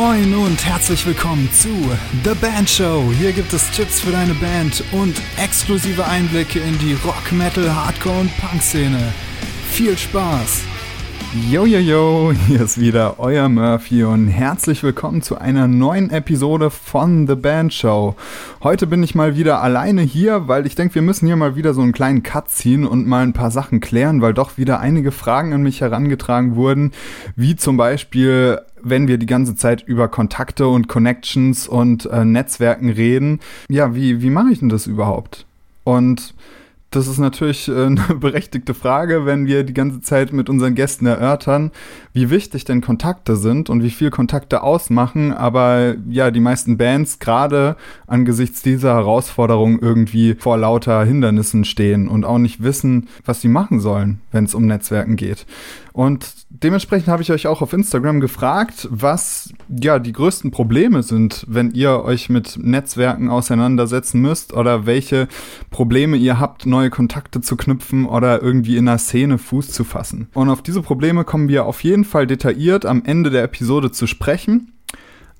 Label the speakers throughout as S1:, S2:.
S1: Moin und herzlich willkommen zu The Band Show. Hier gibt es Tipps für deine Band und exklusive Einblicke in die Rock, Metal, Hardcore und Punk-Szene. Viel Spaß! Yo, yo, yo, hier ist wieder euer Murphy und herzlich willkommen zu einer neuen Episode von The Band Show. Heute bin ich mal wieder alleine hier, weil ich denke, wir müssen hier mal wieder so einen kleinen Cut ziehen und mal ein paar Sachen klären, weil doch wieder einige Fragen an mich herangetragen wurden, wie zum Beispiel, wenn wir die ganze Zeit über Kontakte und Connections und äh, Netzwerken reden. Ja, wie, wie mache ich denn das überhaupt? Und das ist natürlich äh, eine berechtigte Frage, wenn wir die ganze Zeit mit unseren Gästen erörtern, wie wichtig denn Kontakte sind und wie viel Kontakte ausmachen. Aber ja, die meisten Bands gerade angesichts dieser Herausforderung irgendwie vor lauter Hindernissen stehen und auch nicht wissen, was sie machen sollen, wenn es um Netzwerken geht. Und dementsprechend habe ich euch auch auf Instagram gefragt, was ja die größten Probleme sind, wenn ihr euch mit Netzwerken auseinandersetzen müsst oder welche Probleme ihr habt, neue Kontakte zu knüpfen oder irgendwie in einer Szene Fuß zu fassen. Und auf diese Probleme kommen wir auf jeden Fall detailliert am Ende der Episode zu sprechen.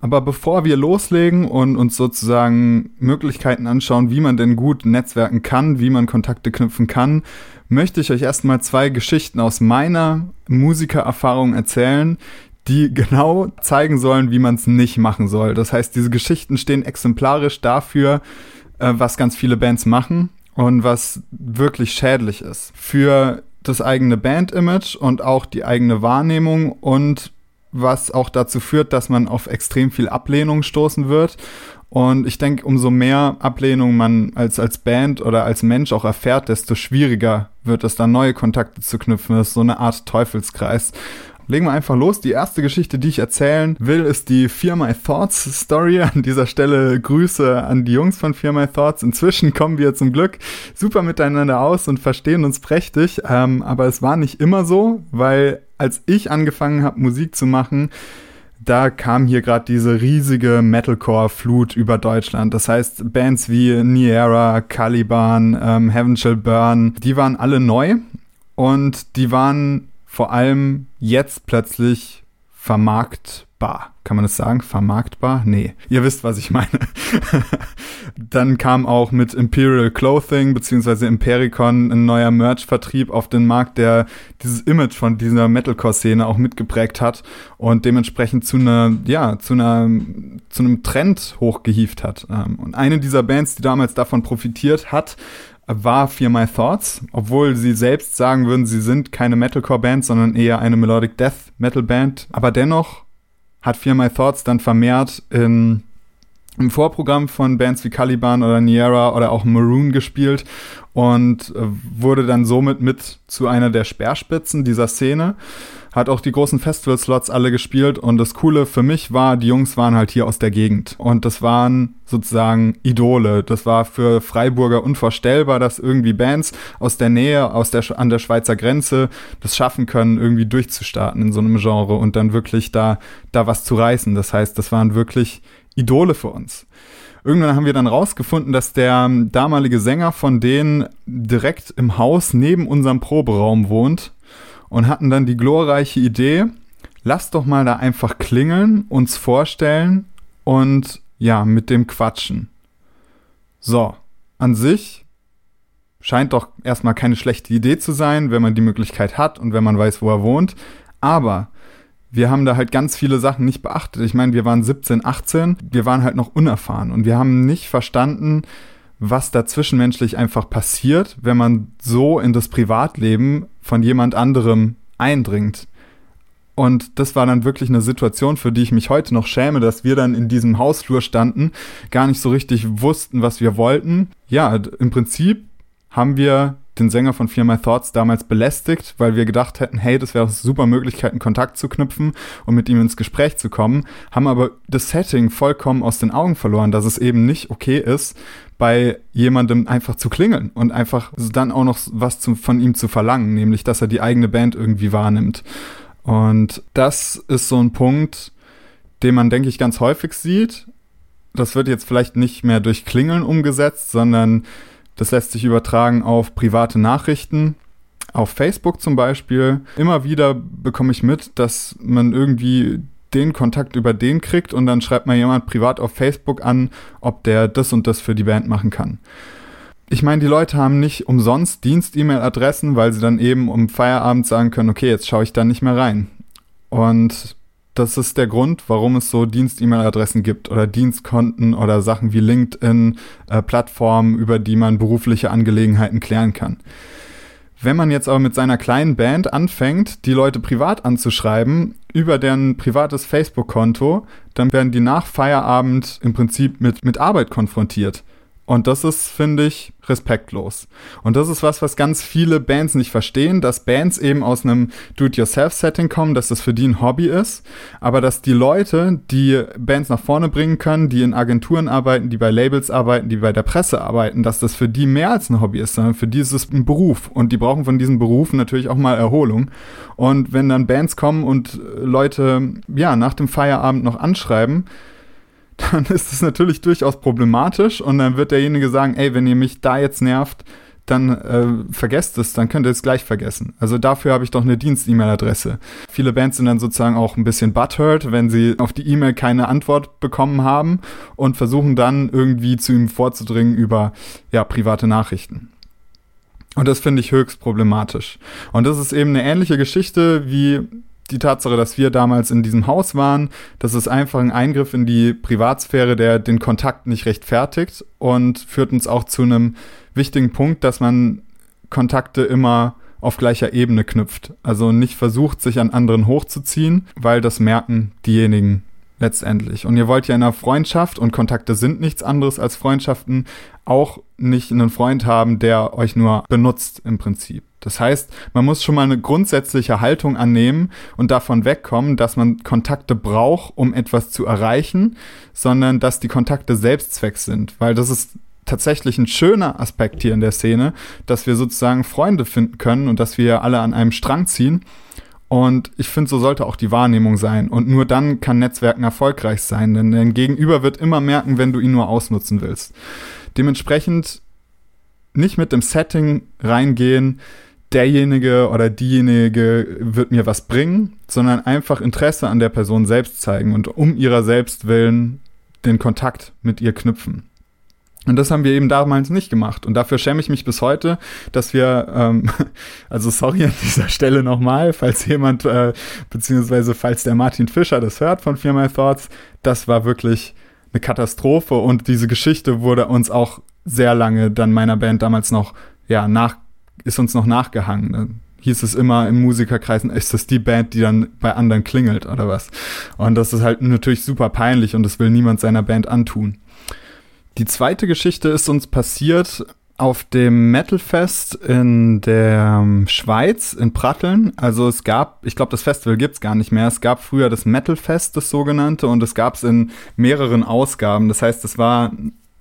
S1: Aber bevor wir loslegen und uns sozusagen Möglichkeiten anschauen, wie man denn gut netzwerken kann, wie man Kontakte knüpfen kann, möchte ich euch erstmal zwei Geschichten aus meiner Musikererfahrung erzählen, die genau zeigen sollen, wie man es nicht machen soll. Das heißt, diese Geschichten stehen exemplarisch dafür, äh, was ganz viele Bands machen und was wirklich schädlich ist für das eigene Band-Image und auch die eigene Wahrnehmung und was auch dazu führt, dass man auf extrem viel Ablehnung stoßen wird. Und ich denke, umso mehr Ablehnung man als, als Band oder als Mensch auch erfährt, desto schwieriger wird es dann neue Kontakte zu knüpfen. Das ist so eine Art Teufelskreis. Legen wir einfach los. Die erste Geschichte, die ich erzählen will, ist die Fear My Thoughts Story. An dieser Stelle Grüße an die Jungs von Fear My Thoughts. Inzwischen kommen wir zum Glück super miteinander aus und verstehen uns prächtig. Ähm, aber es war nicht immer so, weil als ich angefangen habe, Musik zu machen, da kam hier gerade diese riesige Metalcore-Flut über Deutschland. Das heißt, Bands wie Niera, Caliban, ähm, Heaven Shall Burn, die waren alle neu und die waren vor allem jetzt plötzlich vermarktbar. Kann man das sagen? Vermarktbar? Nee. Ihr wisst, was ich meine. Dann kam auch mit Imperial Clothing bzw. Impericon ein neuer Merch-Vertrieb auf den Markt, der dieses Image von dieser Metalcore-Szene auch mitgeprägt hat und dementsprechend zu einer, ja, zu einer, zu einem Trend hochgehieft hat. Ähm, und eine dieser Bands, die damals davon profitiert hat, war Fear My Thoughts, obwohl sie selbst sagen würden, sie sind keine Metalcore-Band, sondern eher eine Melodic Death Metal-Band. Aber dennoch hat Fear My Thoughts dann vermehrt in, im Vorprogramm von Bands wie Caliban oder Niera oder auch Maroon gespielt und äh, wurde dann somit mit zu einer der Speerspitzen dieser Szene hat auch die großen Festival-Slots alle gespielt und das Coole für mich war, die Jungs waren halt hier aus der Gegend und das waren sozusagen Idole. Das war für Freiburger unvorstellbar, dass irgendwie Bands aus der Nähe, aus der, an der Schweizer Grenze das schaffen können, irgendwie durchzustarten in so einem Genre und dann wirklich da, da was zu reißen. Das heißt, das waren wirklich Idole für uns. Irgendwann haben wir dann rausgefunden, dass der damalige Sänger von denen direkt im Haus neben unserem Proberaum wohnt und hatten dann die glorreiche Idee, lass doch mal da einfach klingeln, uns vorstellen und ja, mit dem quatschen. So, an sich scheint doch erstmal keine schlechte Idee zu sein, wenn man die Möglichkeit hat und wenn man weiß, wo er wohnt. Aber wir haben da halt ganz viele Sachen nicht beachtet. Ich meine, wir waren 17, 18, wir waren halt noch unerfahren und wir haben nicht verstanden, was da zwischenmenschlich einfach passiert, wenn man so in das Privatleben von jemand anderem eindringt. Und das war dann wirklich eine Situation, für die ich mich heute noch schäme, dass wir dann in diesem Hausflur standen, gar nicht so richtig wussten, was wir wollten. Ja, im Prinzip haben wir den Sänger von Fear My Thoughts damals belästigt, weil wir gedacht hätten, hey, das wäre eine super Möglichkeit, einen Kontakt zu knüpfen und mit ihm ins Gespräch zu kommen, haben aber das Setting vollkommen aus den Augen verloren, dass es eben nicht okay ist, bei jemandem einfach zu klingeln und einfach dann auch noch was zu, von ihm zu verlangen, nämlich dass er die eigene Band irgendwie wahrnimmt. Und das ist so ein Punkt, den man, denke ich, ganz häufig sieht. Das wird jetzt vielleicht nicht mehr durch Klingeln umgesetzt, sondern das lässt sich übertragen auf private Nachrichten. Auf Facebook zum Beispiel. Immer wieder bekomme ich mit, dass man irgendwie den Kontakt über den kriegt und dann schreibt mal jemand privat auf Facebook an, ob der das und das für die Band machen kann. Ich meine, die Leute haben nicht umsonst Dienst-E-Mail-Adressen, weil sie dann eben um Feierabend sagen können, okay, jetzt schaue ich da nicht mehr rein. Und das ist der Grund, warum es so Dienst-E-Mail-Adressen gibt oder Dienstkonten oder Sachen wie LinkedIn, äh, Plattformen, über die man berufliche Angelegenheiten klären kann. Wenn man jetzt aber mit seiner kleinen Band anfängt, die Leute privat anzuschreiben, über deren privates Facebook-Konto, dann werden die nach Feierabend im Prinzip mit, mit Arbeit konfrontiert. Und das ist, finde ich, respektlos. Und das ist was, was ganz viele Bands nicht verstehen, dass Bands eben aus einem Do-it-yourself-Setting kommen, dass das für die ein Hobby ist, aber dass die Leute, die Bands nach vorne bringen können, die in Agenturen arbeiten, die bei Labels arbeiten, die bei der Presse arbeiten, dass das für die mehr als ein Hobby ist, sondern für die ist es ein Beruf. Und die brauchen von diesen Berufen natürlich auch mal Erholung. Und wenn dann Bands kommen und Leute, ja, nach dem Feierabend noch anschreiben, dann ist es natürlich durchaus problematisch und dann wird derjenige sagen, ey, wenn ihr mich da jetzt nervt, dann äh, vergesst es, dann könnt ihr es gleich vergessen. Also dafür habe ich doch eine Dienst-E-Mail-Adresse. Viele Bands sind dann sozusagen auch ein bisschen butthurt, wenn sie auf die E-Mail keine Antwort bekommen haben und versuchen dann irgendwie zu ihm vorzudringen über ja, private Nachrichten. Und das finde ich höchst problematisch. Und das ist eben eine ähnliche Geschichte wie die Tatsache, dass wir damals in diesem Haus waren, das ist einfach ein Eingriff in die Privatsphäre, der den Kontakt nicht rechtfertigt und führt uns auch zu einem wichtigen Punkt, dass man Kontakte immer auf gleicher Ebene knüpft. Also nicht versucht, sich an anderen hochzuziehen, weil das merken diejenigen letztendlich. Und ihr wollt ja in einer Freundschaft, und Kontakte sind nichts anderes als Freundschaften, auch nicht einen Freund haben, der euch nur benutzt im Prinzip. Das heißt, man muss schon mal eine grundsätzliche Haltung annehmen und davon wegkommen, dass man Kontakte braucht, um etwas zu erreichen, sondern dass die Kontakte Selbstzweck sind, weil das ist tatsächlich ein schöner Aspekt hier in der Szene, dass wir sozusagen Freunde finden können und dass wir alle an einem Strang ziehen. Und ich finde, so sollte auch die Wahrnehmung sein. Und nur dann kann Netzwerken erfolgreich sein, denn dein Gegenüber wird immer merken, wenn du ihn nur ausnutzen willst. Dementsprechend nicht mit dem Setting reingehen, derjenige oder diejenige wird mir was bringen, sondern einfach Interesse an der Person selbst zeigen und um ihrer selbst willen den Kontakt mit ihr knüpfen. Und das haben wir eben damals nicht gemacht. Und dafür schäme ich mich bis heute, dass wir, ähm, also sorry an dieser Stelle nochmal, falls jemand, äh, beziehungsweise falls der Martin Fischer das hört von Fear My Thoughts, das war wirklich eine Katastrophe und diese Geschichte wurde uns auch sehr lange dann meiner Band damals noch, ja, nach, ist uns noch nachgehangen. Dann hieß es immer im Musikerkreisen, ist das die Band, die dann bei anderen klingelt oder was? Und das ist halt natürlich super peinlich und das will niemand seiner Band antun. Die zweite Geschichte ist uns passiert auf dem Metalfest in der Schweiz, in Pratteln. Also es gab, ich glaube, das Festival gibt's gar nicht mehr. Es gab früher das Metalfest, das sogenannte, und es gab's in mehreren Ausgaben. Das heißt, es war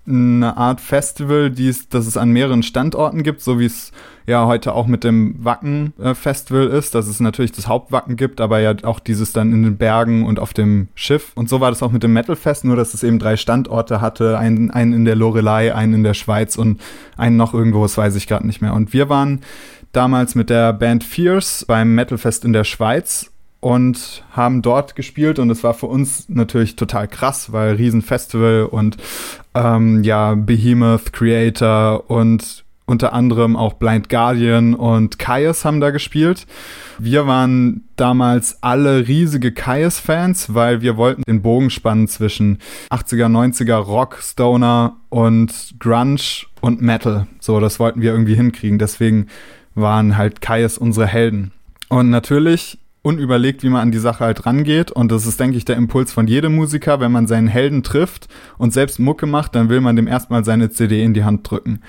S1: eine Art Festival, die es, das es an mehreren Standorten gibt, so wie es ja heute auch mit dem Wacken-Festival ist, dass es natürlich das Hauptwacken gibt, aber ja auch dieses dann in den Bergen und auf dem Schiff. Und so war das auch mit dem Metal-Fest, nur dass es eben drei Standorte hatte, einen, einen in der Lorelei, einen in der Schweiz und einen noch irgendwo, das weiß ich gerade nicht mehr. Und wir waren damals mit der Band Fierce beim Metal-Fest in der Schweiz und haben dort gespielt und es war für uns natürlich total krass, weil Riesenfestival und ähm, ja Behemoth Creator und unter anderem auch Blind Guardian und Kaius haben da gespielt. Wir waren damals alle riesige Kaius-Fans, weil wir wollten den Bogen spannen zwischen 80er, 90er Rock, Stoner und Grunge und Metal. So, das wollten wir irgendwie hinkriegen. Deswegen waren halt Kaius unsere Helden. Und natürlich unüberlegt, wie man an die Sache halt rangeht. Und das ist, denke ich, der Impuls von jedem Musiker. Wenn man seinen Helden trifft und selbst Mucke macht, dann will man dem erstmal seine CD in die Hand drücken.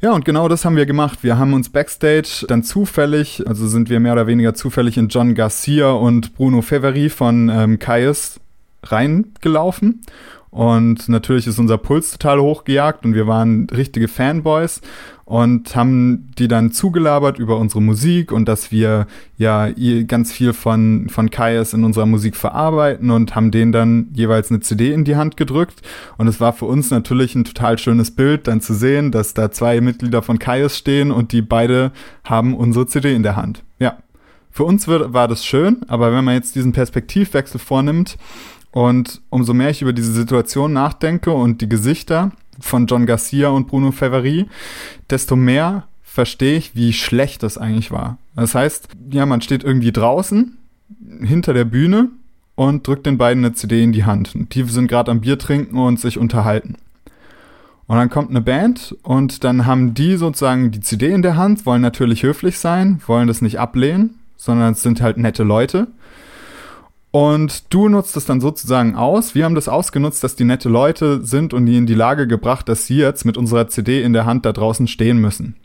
S1: Ja, und genau das haben wir gemacht. Wir haben uns backstage dann zufällig, also sind wir mehr oder weniger zufällig in John Garcia und Bruno Feveri von ähm, Kaius reingelaufen und natürlich ist unser Puls total hochgejagt und wir waren richtige Fanboys und haben die dann zugelabert über unsere Musik und dass wir ja ganz viel von, von Kaius in unserer Musik verarbeiten und haben denen dann jeweils eine CD in die Hand gedrückt. Und es war für uns natürlich ein total schönes Bild, dann zu sehen, dass da zwei Mitglieder von Kaius stehen und die beide haben unsere CD in der Hand. Ja, Für uns war das schön, aber wenn man jetzt diesen Perspektivwechsel vornimmt und umso mehr ich über diese Situation nachdenke und die Gesichter von John Garcia und Bruno Favary, desto mehr verstehe ich, wie schlecht das eigentlich war. Das heißt, ja, man steht irgendwie draußen hinter der Bühne und drückt den beiden eine CD in die Hand. Die sind gerade am Bier trinken und sich unterhalten. Und dann kommt eine Band und dann haben die sozusagen die CD in der Hand, wollen natürlich höflich sein, wollen das nicht ablehnen, sondern es sind halt nette Leute. Und du nutzt es dann sozusagen aus. Wir haben das ausgenutzt, dass die nette Leute sind und die in die Lage gebracht, dass sie jetzt mit unserer CD in der Hand da draußen stehen müssen.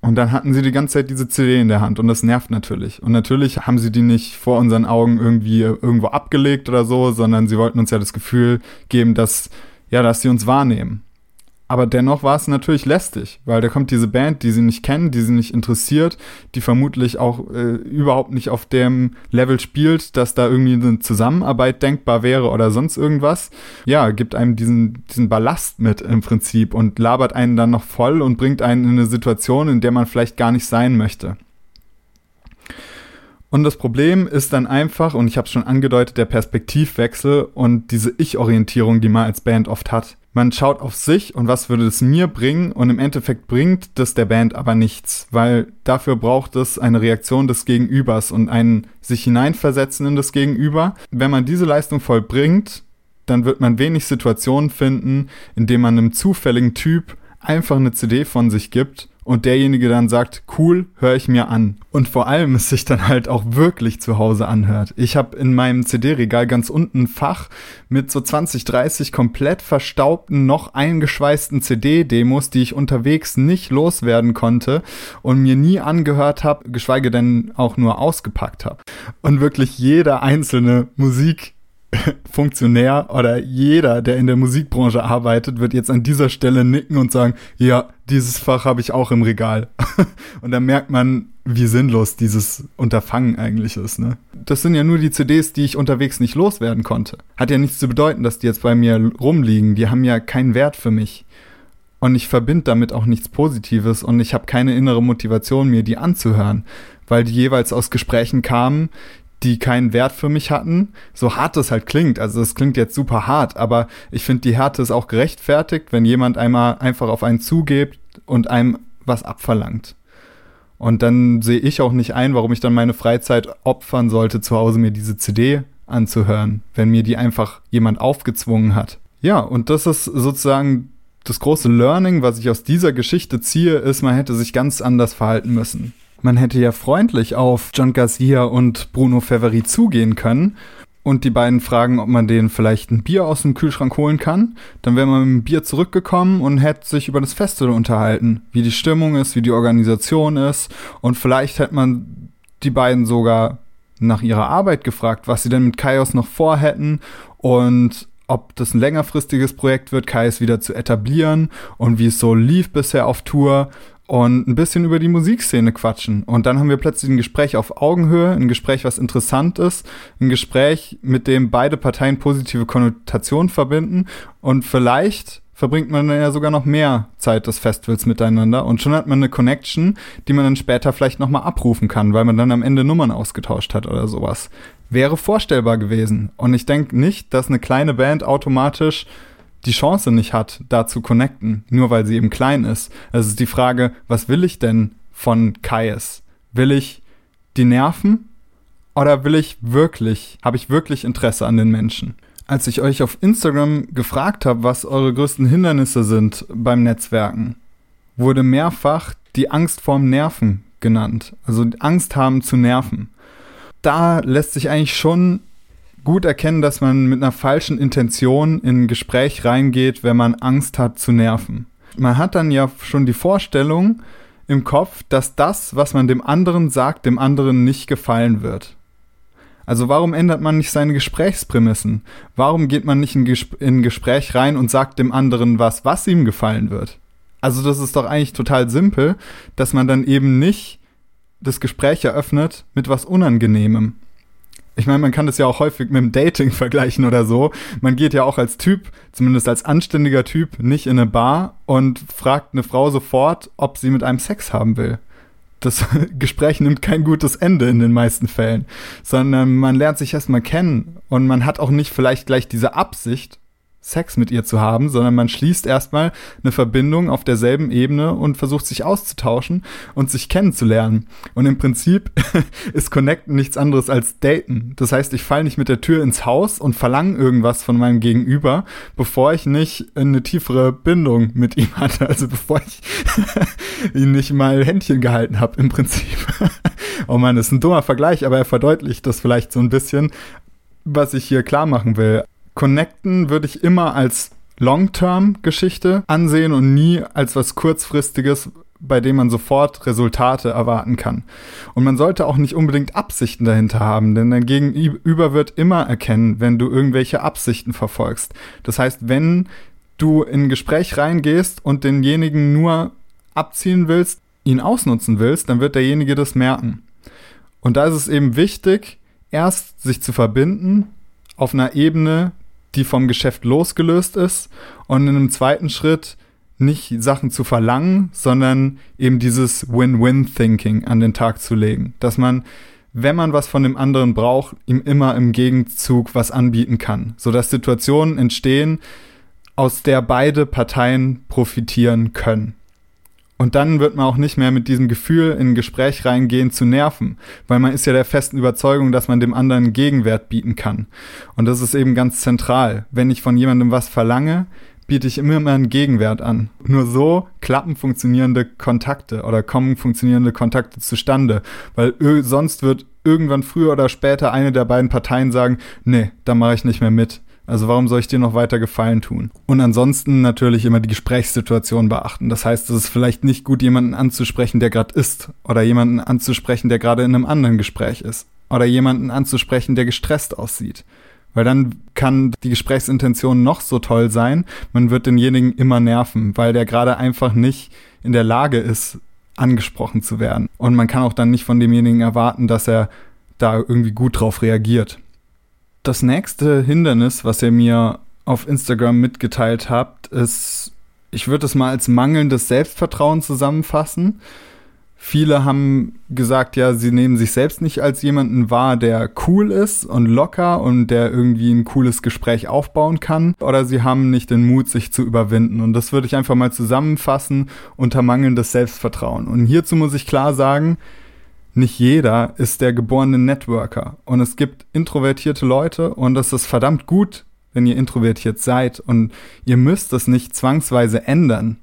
S1: Und dann hatten sie die ganze Zeit diese CD in der Hand und das nervt natürlich. Und natürlich haben sie die nicht vor unseren Augen irgendwie irgendwo abgelegt oder so, sondern sie wollten uns ja das Gefühl geben, dass, ja, dass sie uns wahrnehmen. Aber dennoch war es natürlich lästig, weil da kommt diese Band, die sie nicht kennen, die sie nicht interessiert, die vermutlich auch äh, überhaupt nicht auf dem Level spielt, dass da irgendwie eine Zusammenarbeit denkbar wäre oder sonst irgendwas. Ja, gibt einem diesen, diesen Ballast mit im Prinzip und labert einen dann noch voll und bringt einen in eine Situation, in der man vielleicht gar nicht sein möchte. Und das Problem ist dann einfach, und ich habe es schon angedeutet, der Perspektivwechsel und diese Ich-Orientierung, die man als Band oft hat. Man schaut auf sich und was würde es mir bringen und im Endeffekt bringt das der Band aber nichts, weil dafür braucht es eine Reaktion des Gegenübers und ein sich hineinversetzen in das Gegenüber. Wenn man diese Leistung vollbringt, dann wird man wenig Situationen finden, in denen man einem zufälligen Typ einfach eine CD von sich gibt und derjenige dann sagt, cool, höre ich mir an. Und vor allem es sich dann halt auch wirklich zu Hause anhört. Ich habe in meinem CD-Regal ganz unten ein Fach mit so 20, 30 komplett verstaubten, noch eingeschweißten CD-Demos, die ich unterwegs nicht loswerden konnte und mir nie angehört habe, geschweige denn auch nur ausgepackt habe. Und wirklich jeder einzelne Musik Funktionär oder jeder, der in der Musikbranche arbeitet, wird jetzt an dieser Stelle nicken und sagen, ja, dieses Fach habe ich auch im Regal. und dann merkt man, wie sinnlos dieses Unterfangen eigentlich ist. Ne? Das sind ja nur die CDs, die ich unterwegs nicht loswerden konnte. Hat ja nichts zu bedeuten, dass die jetzt bei mir rumliegen. Die haben ja keinen Wert für mich. Und ich verbinde damit auch nichts Positives und ich habe keine innere Motivation, mir die anzuhören, weil die jeweils aus Gesprächen kamen, die keinen Wert für mich hatten, so hart es halt klingt. Also es klingt jetzt super hart, aber ich finde, die Härte ist auch gerechtfertigt, wenn jemand einmal einfach auf einen zugeht und einem was abverlangt. Und dann sehe ich auch nicht ein, warum ich dann meine Freizeit opfern sollte, zu Hause mir diese CD anzuhören, wenn mir die einfach jemand aufgezwungen hat. Ja, und das ist sozusagen das große Learning, was ich aus dieser Geschichte ziehe, ist, man hätte sich ganz anders verhalten müssen. Man hätte ja freundlich auf John Garcia und Bruno Ferrari zugehen können. Und die beiden fragen, ob man denen vielleicht ein Bier aus dem Kühlschrank holen kann. Dann wäre man mit dem Bier zurückgekommen und hätte sich über das Festival unterhalten, wie die Stimmung ist, wie die Organisation ist. Und vielleicht hätte man die beiden sogar nach ihrer Arbeit gefragt, was sie denn mit Kaios noch vorhätten. Und ob das ein längerfristiges Projekt wird, Kaios wieder zu etablieren. Und wie es so lief bisher auf Tour und ein bisschen über die Musikszene quatschen. Und dann haben wir plötzlich ein Gespräch auf Augenhöhe, ein Gespräch, was interessant ist, ein Gespräch, mit dem beide Parteien positive Konnotationen verbinden und vielleicht verbringt man dann ja sogar noch mehr Zeit des Festivals miteinander und schon hat man eine Connection, die man dann später vielleicht nochmal abrufen kann, weil man dann am Ende Nummern ausgetauscht hat oder sowas. Wäre vorstellbar gewesen. Und ich denke nicht, dass eine kleine Band automatisch die Chance nicht hat, da zu connecten, nur weil sie eben klein ist. Es ist die Frage, was will ich denn von Kaius? Will ich die nerven? Oder will ich wirklich, habe ich wirklich Interesse an den Menschen? Als ich euch auf Instagram gefragt habe, was eure größten Hindernisse sind beim Netzwerken, wurde mehrfach die Angst vorm Nerven genannt. Also Angst haben zu nerven. Da lässt sich eigentlich schon gut erkennen, dass man mit einer falschen Intention in ein Gespräch reingeht, wenn man Angst hat zu nerven. Man hat dann ja schon die Vorstellung im Kopf, dass das, was man dem anderen sagt, dem anderen nicht gefallen wird. Also warum ändert man nicht seine Gesprächsprämissen? Warum geht man nicht in, ein Gespräch rein und sagt dem anderen was, was ihm gefallen wird? Also das ist doch eigentlich total simpel, dass man dann eben nicht das Gespräch eröffnet mit was Unangenehmem ich meine, man kann das ja auch häufig mit dem Dating vergleichen oder so. Man geht ja auch als Typ, zumindest als anständiger Typ, nicht in eine Bar und fragt eine Frau sofort, ob sie mit einem Sex haben will. das Gespräch nimmt kein gutes Ende in den meisten Fällen, sondern man lernt sich erstmal kennen und man hat auch nicht vielleicht gleich diese Absicht, Sex mit ihr zu haben, sondern man schließt erstmal eine Verbindung auf derselben Ebene und versucht sich auszutauschen und sich kennenzulernen. Und im Prinzip ist Connecten nichts anderes als Daten. Das heißt, ich falle nicht mit der Tür ins Haus und verlange irgendwas von meinem Gegenüber, bevor ich nicht eine tiefere Bindung mit ihm hatte. Also bevor ich ihn nicht mal Händchen gehalten habe, im Prinzip. oh man, das ist ein dummer Vergleich, aber er verdeutlicht das vielleicht so ein bisschen, was ich hier klar machen will. Connecten würde ich immer als Long-Term-Geschichte ansehen und nie als was kurzfristiges, bei dem man sofort Resultate erwarten kann. Und man sollte auch nicht unbedingt Absichten dahinter haben, denn dein Gegenüber wird immer erkennen, wenn du irgendwelche Absichten verfolgst. Das heißt, wenn du in ein Gespräch reingehst und denjenigen nur abziehen willst, ihn ausnutzen willst, dann wird derjenige das merken. Und da ist es eben wichtig, erst sich zu verbinden auf einer Ebene, die vom Geschäft losgelöst ist und in einem zweiten Schritt nicht Sachen zu verlangen, sondern eben dieses Win-Win-Thinking an den Tag zu legen. Dass man, wenn man was von dem anderen braucht, ihm immer im Gegenzug was anbieten kann, sodass Situationen entstehen, aus der beide Parteien profitieren können. Und dann wird man auch nicht mehr mit diesem Gefühl in ein Gespräch reingehen zu nerven, weil man ist ja der festen Überzeugung, dass man dem anderen Gegenwert bieten kann. Und das ist eben ganz zentral. Wenn ich von jemandem was verlange, biete ich immer einen Gegenwert an. Nur so klappen funktionierende Kontakte oder kommen funktionierende Kontakte zustande, weil sonst wird irgendwann früher oder später eine der beiden Parteien sagen, nee, da mache ich nicht mehr mit. Also warum soll ich dir noch weiter Gefallen tun? Und ansonsten natürlich immer die Gesprächssituation beachten. Das heißt, es ist vielleicht nicht gut, jemanden anzusprechen, der gerade ist, oder jemanden anzusprechen, der gerade in einem anderen Gespräch ist, oder jemanden anzusprechen, der gestresst aussieht. Weil dann kann die Gesprächsintention noch so toll sein, man wird denjenigen immer nerven, weil der gerade einfach nicht in der Lage ist, angesprochen zu werden. Und man kann auch dann nicht von demjenigen erwarten, dass er da irgendwie gut drauf reagiert. Das nächste Hindernis, was ihr mir auf Instagram mitgeteilt habt, ist, ich würde es mal als mangelndes Selbstvertrauen zusammenfassen. Viele haben gesagt, ja, sie nehmen sich selbst nicht als jemanden wahr, der cool ist und locker und der irgendwie ein cooles Gespräch aufbauen kann. Oder sie haben nicht den Mut, sich zu überwinden. Und das würde ich einfach mal zusammenfassen unter mangelndes Selbstvertrauen. Und hierzu muss ich klar sagen, nicht jeder ist der geborene Networker. Und es gibt introvertierte Leute und es ist verdammt gut, wenn ihr introvertiert seid. Und ihr müsst es nicht zwangsweise ändern.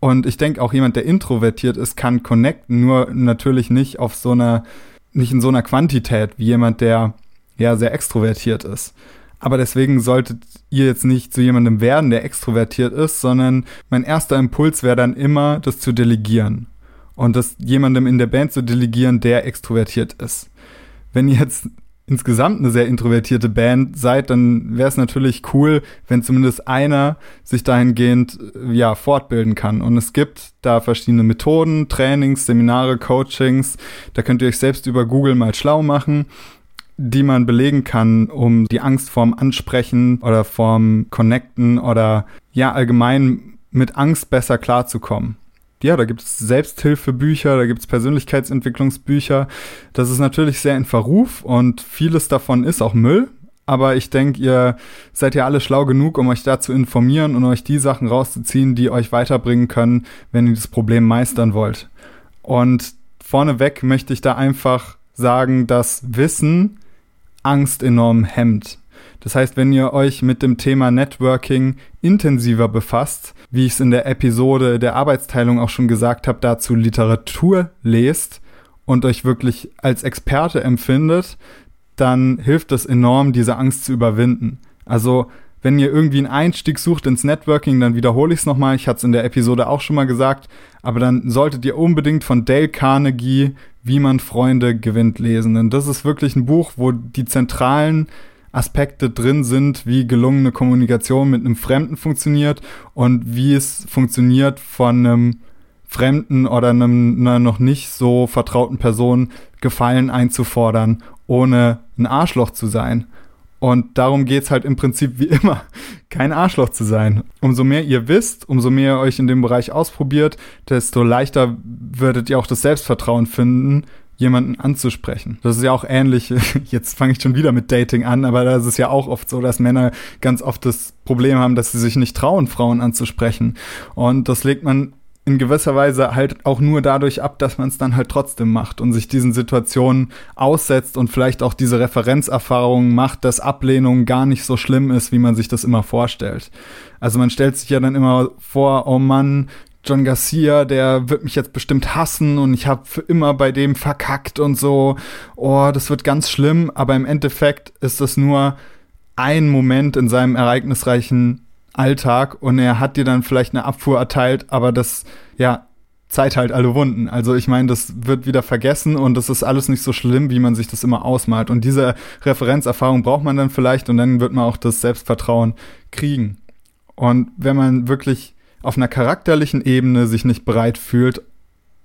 S1: Und ich denke auch jemand, der introvertiert ist, kann connecten, nur natürlich nicht auf so einer, nicht in so einer Quantität wie jemand, der ja sehr extrovertiert ist. Aber deswegen solltet ihr jetzt nicht zu jemandem werden, der extrovertiert ist, sondern mein erster Impuls wäre dann immer, das zu delegieren und das jemandem in der Band zu delegieren, der extrovertiert ist. Wenn ihr jetzt insgesamt eine sehr introvertierte Band seid, dann wäre es natürlich cool, wenn zumindest einer sich dahingehend ja fortbilden kann. Und es gibt da verschiedene Methoden, Trainings, Seminare, Coachings. Da könnt ihr euch selbst über Google mal schlau machen die man belegen kann, um die Angst vorm Ansprechen oder vorm Connecten oder ja allgemein mit Angst besser klarzukommen ja, da gibt es Selbsthilfebücher, da gibt es Persönlichkeitsentwicklungsbücher. Das ist natürlich sehr in Verruf und vieles davon ist auch Müll. Aber ich denke, ihr seid ja alle schlau genug, um euch da zu informieren und euch die Sachen rauszuziehen, die euch weiterbringen können, wenn ihr das Problem meistern wollt. Und vorneweg möchte ich da einfach sagen, dass Wissen Angst enorm hemmt. Das heißt, wenn ihr euch mit dem Thema Networking intensiver befasst, wie ich es in der Episode der Arbeitsteilung auch schon gesagt habe, dazu Literatur lest und euch wirklich als Experte empfindet, dann hilft es enorm, diese Angst zu überwinden. Also wenn ihr irgendwie einen Einstieg sucht ins Networking, dann wiederhole ich es nochmal. Ich hatte es in der Episode auch schon mal gesagt. Aber dann solltet ihr unbedingt von Dale Carnegie Wie man Freunde gewinnt lesen. Denn das ist wirklich ein Buch, wo die zentralen Aspekte drin sind, wie gelungene Kommunikation mit einem Fremden funktioniert und wie es funktioniert von einem Fremden oder einem, einer noch nicht so vertrauten Person Gefallen einzufordern, ohne ein Arschloch zu sein. Und darum geht's halt im Prinzip wie immer, kein Arschloch zu sein. Umso mehr ihr wisst, umso mehr ihr euch in dem Bereich ausprobiert, desto leichter würdet ihr auch das Selbstvertrauen finden, jemanden anzusprechen. Das ist ja auch ähnlich, jetzt fange ich schon wieder mit Dating an, aber da ist ja auch oft so, dass Männer ganz oft das Problem haben, dass sie sich nicht trauen, Frauen anzusprechen. Und das legt man in gewisser Weise halt auch nur dadurch ab, dass man es dann halt trotzdem macht und sich diesen Situationen aussetzt und vielleicht auch diese Referenzerfahrungen macht, dass Ablehnung gar nicht so schlimm ist, wie man sich das immer vorstellt. Also man stellt sich ja dann immer vor, oh Mann, John Garcia, der wird mich jetzt bestimmt hassen und ich habe für immer bei dem verkackt und so. Oh, das wird ganz schlimm, aber im Endeffekt ist das nur ein Moment in seinem ereignisreichen Alltag und er hat dir dann vielleicht eine Abfuhr erteilt, aber das, ja, Zeit halt alle Wunden. Also ich meine, das wird wieder vergessen und das ist alles nicht so schlimm, wie man sich das immer ausmalt. Und diese Referenzerfahrung braucht man dann vielleicht und dann wird man auch das Selbstvertrauen kriegen. Und wenn man wirklich auf einer charakterlichen Ebene sich nicht bereit fühlt,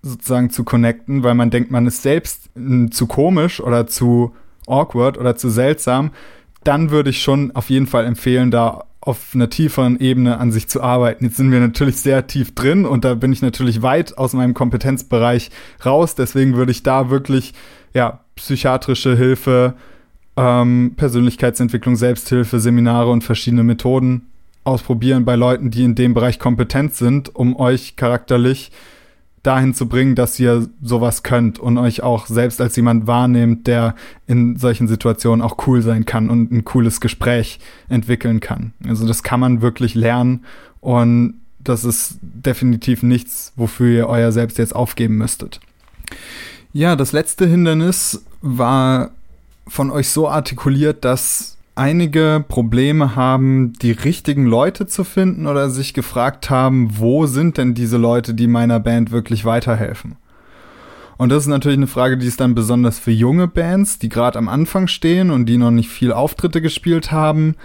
S1: sozusagen zu connecten, weil man denkt, man ist selbst zu komisch oder zu awkward oder zu seltsam, dann würde ich schon auf jeden Fall empfehlen, da auf einer tieferen Ebene an sich zu arbeiten. Jetzt sind wir natürlich sehr tief drin und da bin ich natürlich weit aus meinem Kompetenzbereich raus. Deswegen würde ich da wirklich ja psychiatrische Hilfe, ähm, Persönlichkeitsentwicklung, Selbsthilfe, Seminare und verschiedene Methoden ausprobieren bei Leuten, die in dem Bereich kompetent sind, um euch charakterlich dahin zu bringen, dass ihr sowas könnt und euch auch selbst als jemand wahrnehmt, der in solchen Situationen auch cool sein kann und ein cooles Gespräch entwickeln kann. Also das kann man wirklich lernen und das ist definitiv nichts, wofür ihr euer Selbst jetzt aufgeben müsstet. Ja, das letzte Hindernis war von euch so artikuliert, dass einige Probleme haben, die richtigen Leute zu finden oder sich gefragt haben, wo sind denn diese Leute, die meiner Band wirklich weiterhelfen? Und das ist natürlich eine Frage, die ist dann besonders für junge Bands, die gerade am Anfang stehen und die noch nicht viel Auftritte gespielt haben,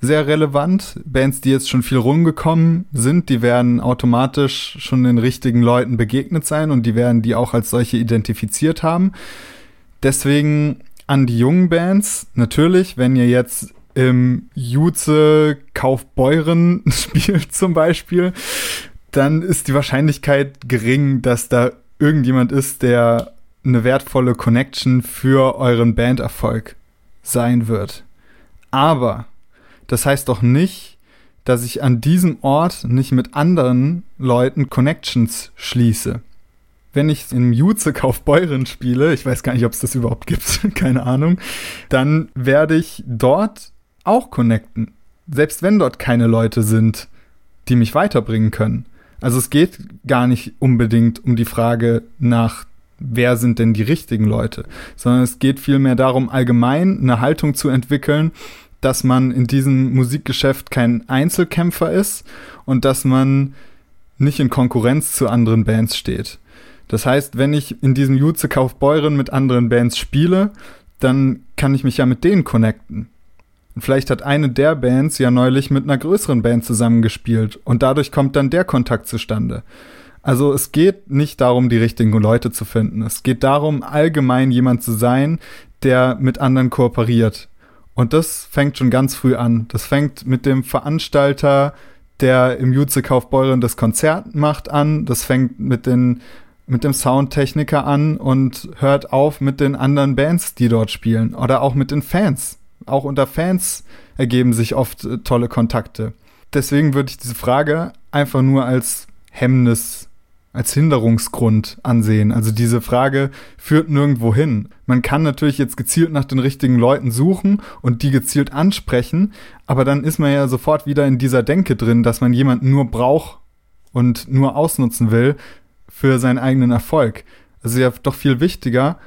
S1: sehr relevant. Bands, die jetzt schon viel rumgekommen sind, die werden automatisch schon den richtigen Leuten begegnet sein und die werden die auch als solche identifiziert haben. Deswegen an die jungen Bands. Natürlich, wenn ihr jetzt im Juze Kaufbeuren spielt zum Beispiel, dann ist die Wahrscheinlichkeit gering, dass da irgendjemand ist, der eine wertvolle Connection für euren Banderfolg sein wird. Aber das heißt doch nicht, dass ich an diesem Ort nicht mit anderen Leuten Connections schließe wenn ich im Juze Kaufbeuren spiele, ich weiß gar nicht, ob es das überhaupt gibt, keine Ahnung, dann werde ich dort auch connecten. Selbst wenn dort keine Leute sind, die mich weiterbringen können. Also es geht gar nicht unbedingt um die Frage nach, wer sind denn die richtigen Leute, sondern es geht vielmehr darum, allgemein eine Haltung zu entwickeln, dass man in diesem Musikgeschäft kein Einzelkämpfer ist und dass man nicht in Konkurrenz zu anderen Bands steht. Das heißt, wenn ich in diesem Jutze Kaufbeuren mit anderen Bands spiele, dann kann ich mich ja mit denen connecten. Und vielleicht hat eine der Bands ja neulich mit einer größeren Band zusammengespielt und dadurch kommt dann der Kontakt zustande. Also es geht nicht darum, die richtigen Leute zu finden. Es geht darum, allgemein jemand zu sein, der mit anderen kooperiert. Und das fängt schon ganz früh an. Das fängt mit dem Veranstalter, der im Jutze Kaufbeuren das Konzert macht, an. Das fängt mit den mit dem Soundtechniker an und hört auf mit den anderen Bands, die dort spielen oder auch mit den Fans. Auch unter Fans ergeben sich oft äh, tolle Kontakte. Deswegen würde ich diese Frage einfach nur als Hemmnis, als Hinderungsgrund ansehen. Also diese Frage führt nirgendwo hin. Man kann natürlich jetzt gezielt nach den richtigen Leuten suchen und die gezielt ansprechen, aber dann ist man ja sofort wieder in dieser Denke drin, dass man jemanden nur braucht und nur ausnutzen will, für seinen eigenen Erfolg. Also ja doch viel wichtiger,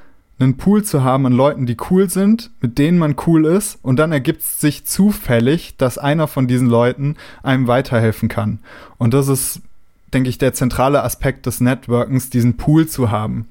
S1: einen Pool zu haben an Leuten, die cool sind, mit denen man cool ist, und dann ergibt es sich zufällig, dass einer von diesen Leuten einem weiterhelfen kann. Und das ist, denke ich, der zentrale Aspekt des Networkens, diesen Pool zu haben.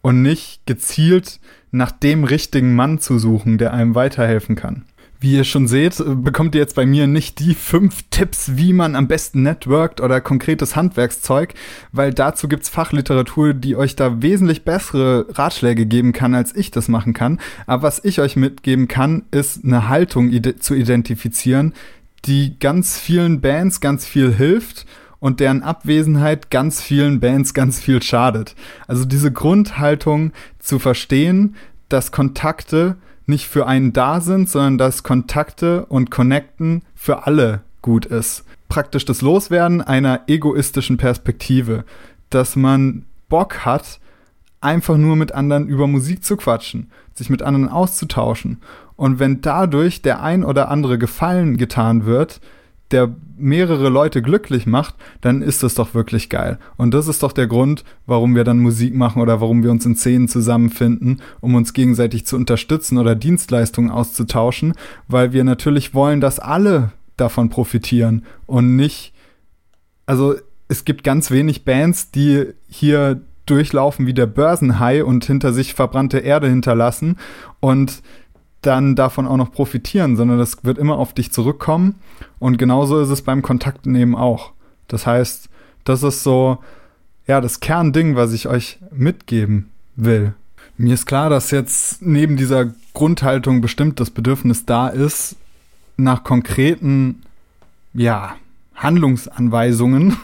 S1: Und nicht gezielt nach dem richtigen Mann zu suchen, der einem weiterhelfen kann. Wie ihr schon seht, bekommt ihr jetzt bei mir nicht die fünf Tipps, wie man am besten networkt oder konkretes Handwerkszeug, weil dazu gibt's Fachliteratur, die euch da wesentlich bessere Ratschläge geben kann, als ich das machen kann. Aber was ich euch mitgeben kann, ist eine Haltung ide zu identifizieren, die ganz vielen Bands ganz viel hilft und deren Abwesenheit ganz vielen Bands ganz viel schadet. Also diese Grundhaltung zu verstehen, dass Kontakte nicht für einen da sind, sondern dass Kontakte und Connecten für alle gut ist. Praktisch das Loswerden einer egoistischen Perspektive, dass man Bock hat, einfach nur mit anderen über Musik zu quatschen, sich mit anderen auszutauschen. Und wenn dadurch der ein oder andere Gefallen getan wird, der mehrere Leute glücklich macht, dann ist das doch wirklich geil. Und das ist doch der Grund, warum wir dann Musik machen oder warum wir uns in Szenen zusammenfinden, um uns gegenseitig zu unterstützen oder Dienstleistungen auszutauschen, weil wir natürlich wollen, dass alle davon profitieren und nicht, also es gibt ganz wenig Bands, die hier durchlaufen wie der Börsenhai und hinter sich verbrannte Erde hinterlassen und dann davon auch noch profitieren, sondern das wird immer auf dich zurückkommen. Und genauso ist es beim Kontaktnehmen auch. Das heißt, das ist so, ja, das Kernding, was ich euch mitgeben will. Mir ist klar, dass jetzt neben dieser Grundhaltung bestimmt das Bedürfnis da ist, nach konkreten, ja, Handlungsanweisungen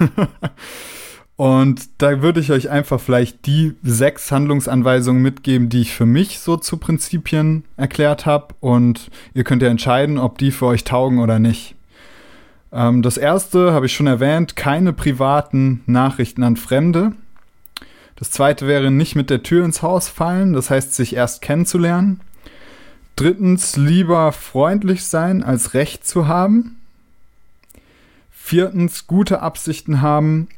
S1: Und da würde ich euch einfach vielleicht die sechs Handlungsanweisungen mitgeben, die ich für mich so zu Prinzipien erklärt habe. Und ihr könnt ja entscheiden, ob die für euch taugen oder nicht. Ähm, das erste habe ich schon erwähnt, keine privaten Nachrichten an Fremde. Das zweite wäre nicht mit der Tür ins Haus fallen, das heißt sich erst kennenzulernen. Drittens, lieber freundlich sein, als Recht zu haben. Viertens, gute Absichten haben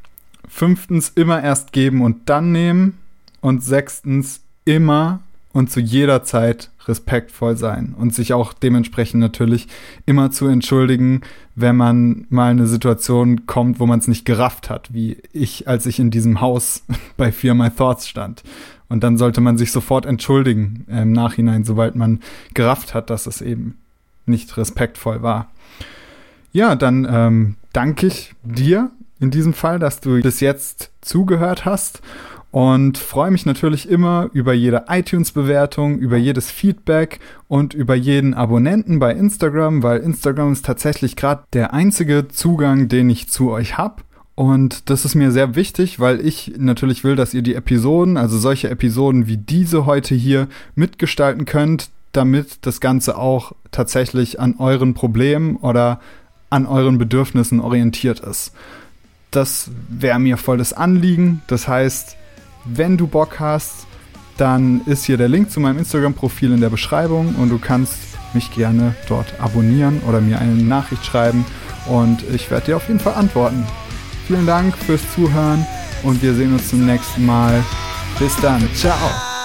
S1: Fünftens, immer erst geben und dann nehmen. Und sechstens, immer und zu jeder Zeit respektvoll sein und sich auch dementsprechend natürlich immer zu entschuldigen, wenn man mal eine Situation kommt, wo man es nicht gerafft hat, wie ich, als ich in diesem Haus bei Fear My Thoughts stand. Und dann sollte man sich sofort entschuldigen äh, im Nachhinein, sobald man gerafft hat, dass es eben nicht respektvoll war. Ja, dann ähm, danke ich dir in diesem Fall, dass du bis jetzt zugehört hast und freue mich natürlich immer über jede iTunes-Bewertung, über jedes Feedback und über jeden Abonnenten bei Instagram, weil Instagram ist tatsächlich gerade der einzige Zugang, den ich zu euch habe. Und das ist mir sehr wichtig, weil ich natürlich will, dass ihr die Episoden, also solche Episoden wie diese heute hier, mitgestalten könnt, damit das Ganze auch tatsächlich an euren Problemen oder an euren Bedürfnissen orientiert ist. Das wäre mir voll das Anliegen. Das heißt, wenn du Bock hast, dann ist hier der Link zu meinem Instagram-Profil in der Beschreibung und du kannst mich gerne dort abonnieren oder mir eine Nachricht schreiben und ich werde dir auf jeden Fall antworten. Vielen Dank fürs Zuhören und wir sehen uns zum nächsten Mal. Bis dann. Ciao.